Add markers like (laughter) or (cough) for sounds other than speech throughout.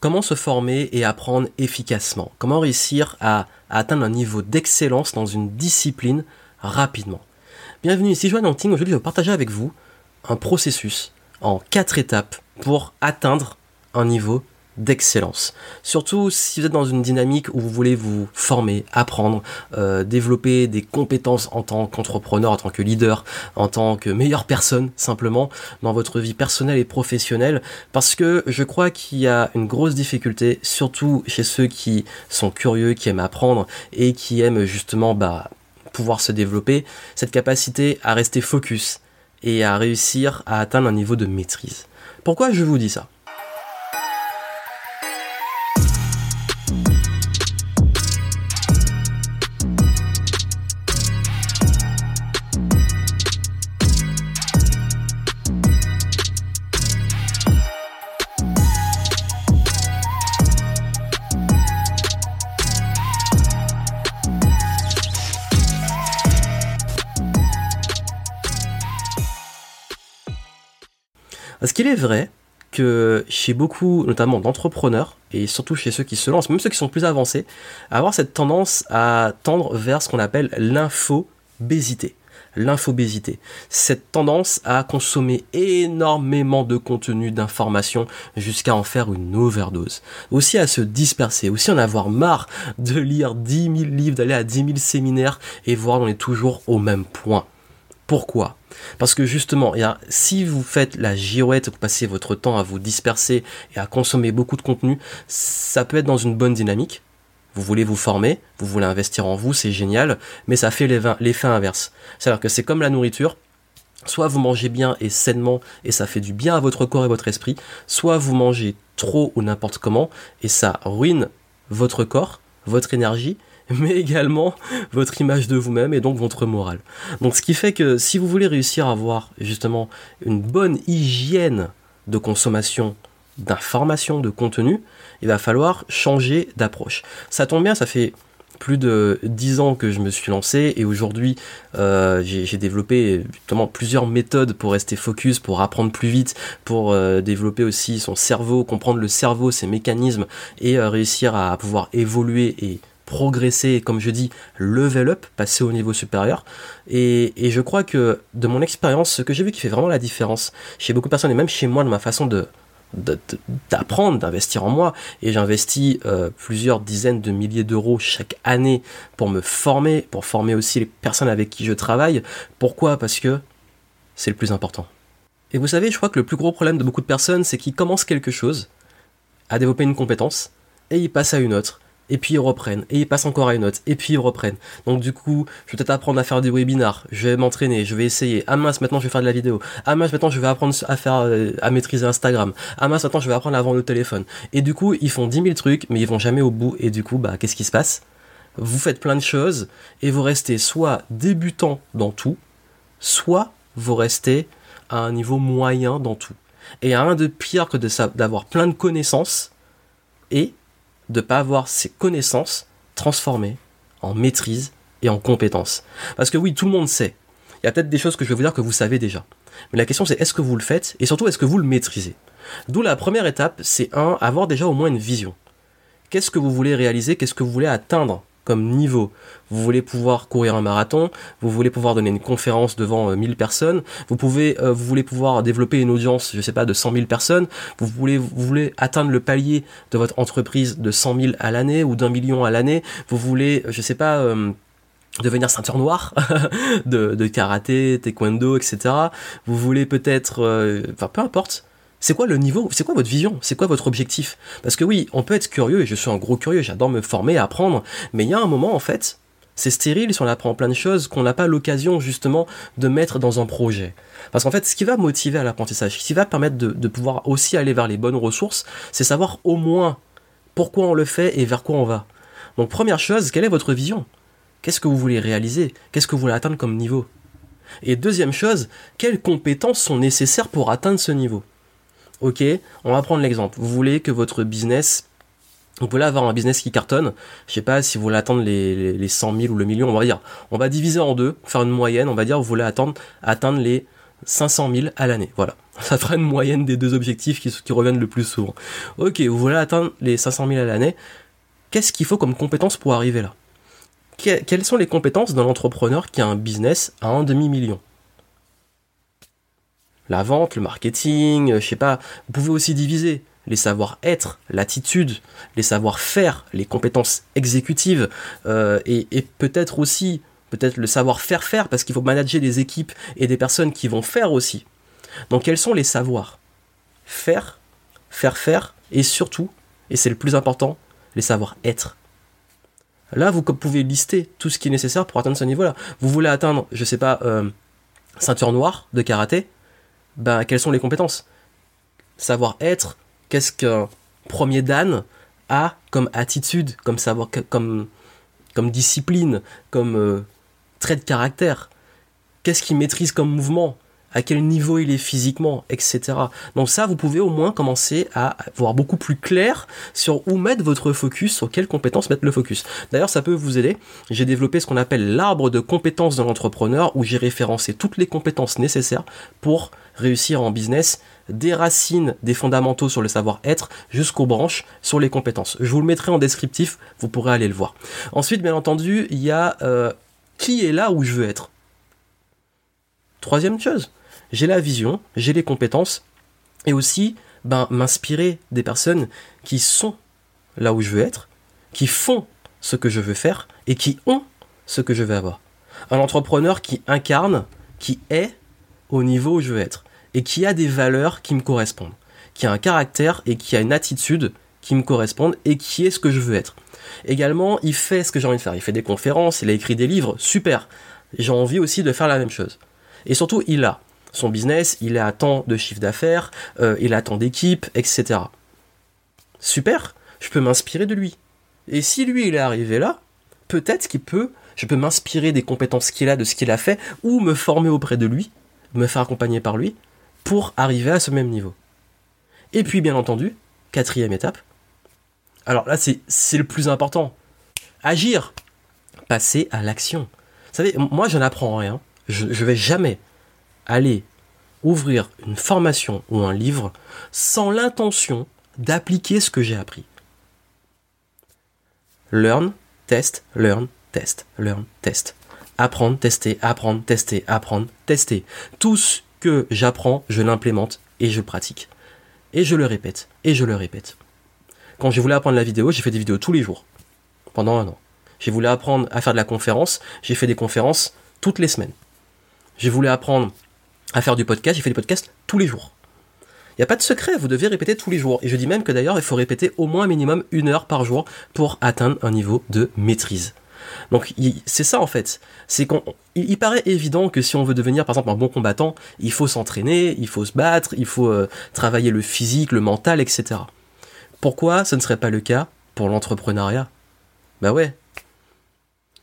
Comment se former et apprendre efficacement? Comment réussir à, atteindre un niveau d'excellence dans une discipline rapidement? Bienvenue ici Joanne Anting. Aujourd'hui, je vais partager avec vous un processus en quatre étapes pour atteindre un niveau d'excellence. Surtout si vous êtes dans une dynamique où vous voulez vous former, apprendre, euh, développer des compétences en tant qu'entrepreneur, en tant que leader, en tant que meilleure personne simplement dans votre vie personnelle et professionnelle. Parce que je crois qu'il y a une grosse difficulté, surtout chez ceux qui sont curieux, qui aiment apprendre et qui aiment justement bah, pouvoir se développer, cette capacité à rester focus et à réussir à atteindre un niveau de maîtrise. Pourquoi je vous dis ça? Parce qu'il est vrai que chez beaucoup, notamment d'entrepreneurs, et surtout chez ceux qui se lancent, même ceux qui sont plus avancés, avoir cette tendance à tendre vers ce qu'on appelle l'infobésité. L'infobésité. Cette tendance à consommer énormément de contenu, d'informations, jusqu'à en faire une overdose. Aussi à se disperser, aussi en avoir marre de lire 10 000 livres, d'aller à 10 000 séminaires et voir on est toujours au même point. Pourquoi? Parce que justement, si vous faites la girouette, vous passez votre temps à vous disperser et à consommer beaucoup de contenu, ça peut être dans une bonne dynamique. Vous voulez vous former, vous voulez investir en vous, c'est génial, mais ça fait l'effet inverse. C'est-à-dire que c'est comme la nourriture, soit vous mangez bien et sainement et ça fait du bien à votre corps et votre esprit, soit vous mangez trop ou n'importe comment et ça ruine votre corps, votre énergie (laughs) mais également votre image de vous-même et donc votre morale. Donc ce qui fait que si vous voulez réussir à avoir justement une bonne hygiène de consommation d'informations, de contenu, il va falloir changer d'approche. Ça tombe bien, ça fait plus de 10 ans que je me suis lancé et aujourd'hui euh, j'ai développé justement plusieurs méthodes pour rester focus, pour apprendre plus vite, pour euh, développer aussi son cerveau, comprendre le cerveau, ses mécanismes et euh, réussir à pouvoir évoluer et progresser, comme je dis, level up, passer au niveau supérieur. Et, je crois que de mon expérience, ce que j'ai vu qui fait vraiment la différence chez beaucoup de personnes, et même chez moi, de ma façon de d'apprendre, d'investir en moi. Et j'investis euh, plusieurs dizaines de milliers d'euros chaque année pour me former, pour former aussi les personnes avec qui je travaille. Pourquoi? Parce que c'est le plus important. Et vous savez, je crois que le plus gros problème de beaucoup de personnes, c'est qu'ils commencent quelque chose, à développer une compétence, et ils passent à une autre et puis ils reprennent, et ils passent encore à une autre, et puis ils reprennent. Donc du coup, je vais peut-être apprendre à faire des webinars, je vais m'entraîner, je vais essayer. Ah mince, maintenant je vais faire de la vidéo. Ah mince, maintenant je vais apprendre à faire, euh, à maîtriser Instagram. Ah mince, maintenant je vais apprendre à vendre le téléphone. Et du coup, ils font 10 000 trucs, mais ils vont jamais au bout. Et du coup, bah, qu'est-ce qui se passe? Vous faites plein de choses, et vous restez soit débutant dans tout, soit vous restez à un niveau moyen dans tout. Et un de pire que d'avoir plein de connaissances, et de ne pas avoir ces connaissances transformées en maîtrise et en compétences. Parce que oui, tout le monde sait. Il y a peut-être des choses que je vais vous dire que vous savez déjà. Mais la question c'est est-ce que vous le faites et surtout est-ce que vous le maîtrisez? D'où la première étape, c'est un, avoir déjà au moins une vision. Qu'est-ce que vous voulez réaliser? Qu'est-ce que vous voulez atteindre? Comme niveau. Vous voulez pouvoir courir un marathon, vous voulez pouvoir donner une conférence devant 1000 euh, personnes, vous pouvez, euh, vous voulez pouvoir développer une audience, je sais pas, de 100 000 personnes, vous voulez, vous voulez atteindre le palier de votre entreprise de 100 000 à l'année ou d'un million à l'année, vous voulez, je sais pas, euh, devenir ceinture noire (laughs) de, de, karaté, taekwondo, etc. Vous voulez peut-être, enfin peu importe, c'est quoi le niveau C'est quoi votre vision C'est quoi votre objectif? Parce que oui, on peut être curieux, et je suis un gros curieux, j'adore me former, apprendre, mais il y a un moment, en fait, c'est stérile si on apprend plein de choses qu'on n'a pas l'occasion justement de mettre dans un projet. Parce qu'en fait, ce qui va motiver à l'apprentissage, ce qui va permettre de, de pouvoir aussi aller vers les bonnes ressources, c'est savoir au moins pourquoi on le fait et vers quoi on va. Donc première chose, quelle est votre vision? Qu'est-ce que vous voulez réaliser? Qu'est-ce que vous voulez atteindre comme niveau? Et deuxième chose, quelles compétences sont nécessaires pour atteindre ce niveau? Ok, on va prendre l'exemple. Vous voulez que votre business vous voulez avoir un business qui cartonne, je sais pas si vous voulez attendre les, les, 100 000 ou le million, on va dire, on va diviser en deux, faire une moyenne, on va dire vous voulez attendre, atteindre les 500 000 à l'année. Voilà. (laughs) Ça fera une moyenne des deux objectifs qui, qui reviennent le plus souvent. Ok, vous voulez atteindre les 500 000 à l'année. Qu'est-ce qu'il faut comme compétences pour arriver là? Quelles sont les compétences d'un entrepreneur qui a un business à un demi-million? La vente, le marketing, je sais pas. Vous pouvez aussi diviser les savoir-être, l'attitude, les savoir-faire, les compétences exécutives, euh, et, peut-être aussi, le savoir-faire faire, parce qu'il faut manager des équipes et des personnes qui vont faire aussi. Donc quels sont les savoirs Faire, faire faire, et surtout, et c'est le plus important, les savoir-être? Là, vous pouvez lister tout ce qui est nécessaire pour atteindre ce niveau-là. Vous voulez atteindre, je sais pas, euh, ceinture noire de karaté, ben quelles sont les compétences? Savoir-être, qu'est-ce qu'un premier Dan a comme attitude, comme savoir, comme, comme discipline, comme euh, trait de caractère? Qu'est-ce qu'il maîtrise comme mouvement? À quel niveau il est physiquement, etc. Donc ça, vous pouvez au moins commencer à voir beaucoup plus clair sur où mettre votre focus, sur quelles compétences mettre le focus. D'ailleurs, ça peut vous aider. J'ai développé ce qu'on appelle l'arbre de compétences de l'entrepreneur, où j'ai référencé toutes les compétences nécessaires pour réussir en business, des racines, des fondamentaux sur le savoir-être, jusqu'aux branches sur les compétences. Je vous le mettrai en descriptif, vous pourrez aller le voir. Ensuite, bien entendu, il y a euh, qui est là où je veux être? Troisième chose, j'ai la vision, j'ai les compétences, et aussi ben, m'inspirer des personnes qui sont là où je veux être, qui font ce que je veux faire, et qui ont ce que je veux avoir. Un entrepreneur qui incarne, qui est au niveau où je veux être, et qui a des valeurs qui me correspondent, qui a un caractère et qui a une attitude qui me correspondent, et qui est ce que je veux être. Également, il fait ce que j'ai envie de faire. Il fait des conférences, il a écrit des livres, super. J'ai envie aussi de faire la même chose. Et surtout, il a son business, il a tant de chiffre d'affaires, euh, il a tant d'équipes, etc. Super, je peux m'inspirer de lui. Et si lui il est arrivé là, peut-être qu'il peut, je peux m'inspirer des compétences qu'il a, de ce qu'il a fait, ou me former auprès de lui, me faire accompagner par lui, pour arriver à ce même niveau. Et puis bien entendu, quatrième étape, alors là c'est le plus important, agir, passer à l'action. Vous savez, moi je n'apprends rien, je ne vais jamais aller ouvrir une formation ou un livre sans l'intention d'appliquer ce que j'ai appris. Learn, test, learn, test, learn, test. Apprendre, tester, apprendre, tester, apprendre, tester. Tout ce que j'apprends, je l'implémente et je pratique. Et je le répète, et je le répète. Quand j'ai voulu apprendre la vidéo, j'ai fait des vidéos tous les jours, pendant un an. J'ai voulu apprendre à faire de la conférence, j'ai fait des conférences toutes les semaines. J'ai voulu apprendre à faire du podcast, j'ai fait des podcasts tous les jours. Il n'y a pas de secret, vous devez répéter tous les jours. Et je dis même que d'ailleurs, il faut répéter au moins un minimum une heure par jour pour atteindre un niveau de maîtrise. Donc c'est ça en fait. C'est qu'on, il, paraît évident que si on veut devenir par exemple un bon combattant, il faut s'entraîner, il faut se battre, il faut euh, travailler le physique, le mental, etc. Pourquoi ce ne serait pas le cas pour l'entrepreneuriat? Bah ouais,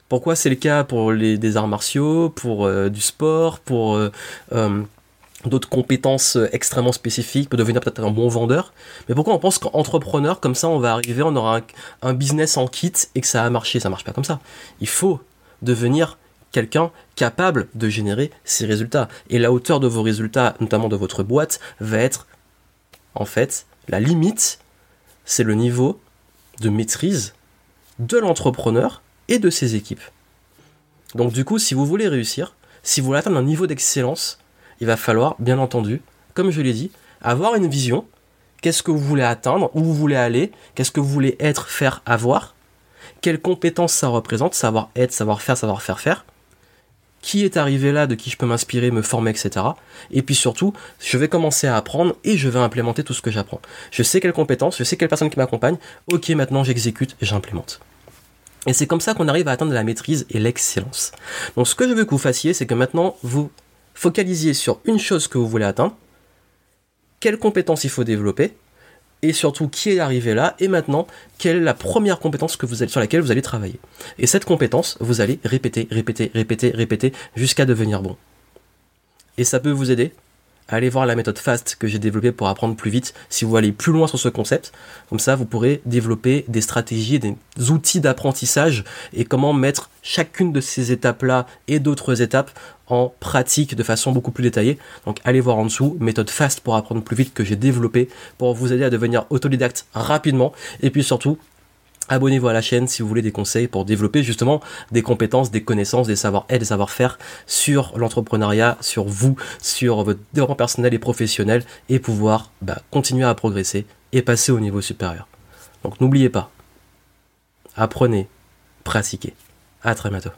pourquoi c'est le cas pour les, des arts martiaux, pour euh, du sport, pour euh, euh, d'autres compétences extrêmement spécifiques, pour devenir peut-être un bon vendeur? Mais pourquoi on pense qu'entrepreneur, comme ça, on va arriver, on aura un, business en kit et que ça a marché? Ça marche pas comme ça. Il faut devenir quelqu'un capable de générer ces résultats. Et la hauteur de vos résultats, notamment de votre boîte, va être, en fait, la limite, c'est le niveau de maîtrise de l'entrepreneur et de ses équipes. Donc du coup, si vous voulez réussir, si vous voulez atteindre un niveau d'excellence, il va falloir, bien entendu, comme je l'ai dit, avoir une vision. Qu'est-ce que vous voulez atteindre? Où vous voulez aller? Qu'est-ce que vous voulez être, faire, avoir? Quelles compétences ça représente? Savoir être, savoir faire, savoir faire faire qui est arrivé là, de qui je peux m'inspirer, me former, etc. Et puis surtout, je vais commencer à apprendre et je vais implémenter tout ce que j'apprends. Je sais quelles compétences, je sais quelle personne qui m'accompagne. Ok, maintenant j'exécute et j'implémente. Et c'est comme ça qu'on arrive à atteindre la maîtrise et l'excellence. Donc ce que je veux que vous fassiez, c'est que maintenant vous focalisiez sur une chose que vous voulez atteindre, quelles compétences il faut développer, et surtout qui est arrivé là, et maintenant quelle est la première compétence que vous sur laquelle vous allez travailler? Et cette compétence, vous allez répéter, répéter, répéter, répéter, jusqu'à devenir bon. Et ça peut vous aider allez voir la méthode FAST que j'ai développée pour apprendre plus vite si vous allez plus loin sur ce concept. Comme ça, vous pourrez développer des stratégies, des outils d'apprentissage et comment mettre chacune de ces étapes-là et d'autres étapes en pratique de façon beaucoup plus détaillée. Donc allez voir en dessous, méthode FAST pour apprendre plus vite que j'ai développé pour vous aider à devenir autodidacte rapidement. Et puis surtout, Abonnez-vous à la chaîne si vous voulez des conseils pour développer justement des compétences, des connaissances, des savoir-être, des savoir-faire sur l'entrepreneuriat, sur vous, sur votre développement personnel et professionnel et pouvoir bah, continuer à progresser et passer au niveau supérieur. Donc n'oubliez pas, apprenez, pratiquez. À très bientôt.